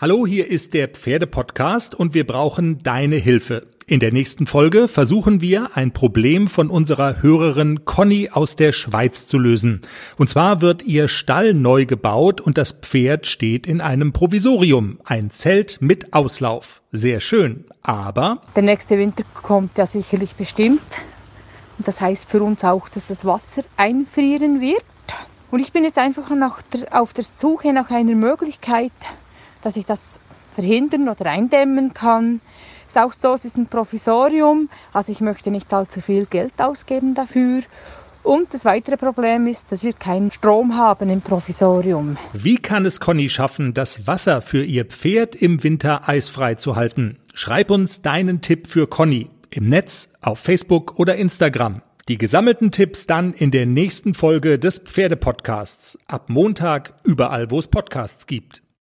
Hallo, hier ist der Pferdepodcast und wir brauchen deine Hilfe. In der nächsten Folge versuchen wir, ein Problem von unserer Hörerin Conny aus der Schweiz zu lösen. Und zwar wird ihr Stall neu gebaut und das Pferd steht in einem Provisorium, ein Zelt mit Auslauf. Sehr schön, aber der nächste Winter kommt ja sicherlich bestimmt. Und das heißt für uns auch, dass das Wasser einfrieren wird. Und ich bin jetzt einfach der, auf der Suche nach einer Möglichkeit, dass ich das verhindern oder eindämmen kann. Ist auch so, es ist ein Provisorium, also ich möchte nicht allzu viel Geld ausgeben dafür. Und das weitere Problem ist, dass wir keinen Strom haben im Provisorium. Wie kann es Conny schaffen, das Wasser für ihr Pferd im Winter eisfrei zu halten? Schreib uns deinen Tipp für Conny im Netz, auf Facebook oder Instagram. Die gesammelten Tipps dann in der nächsten Folge des Pferdepodcasts. Ab Montag überall, wo es Podcasts gibt.